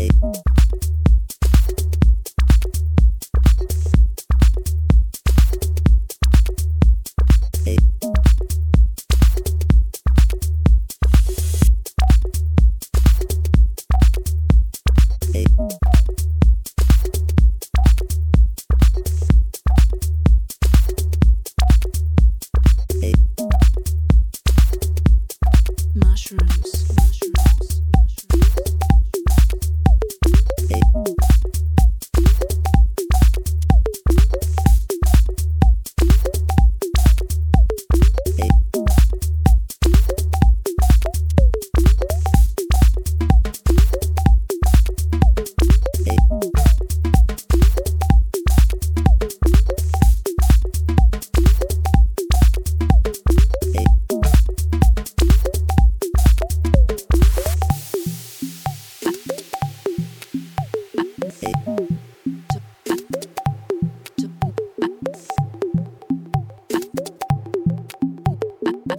You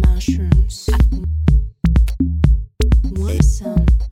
Mushrooms. I want some.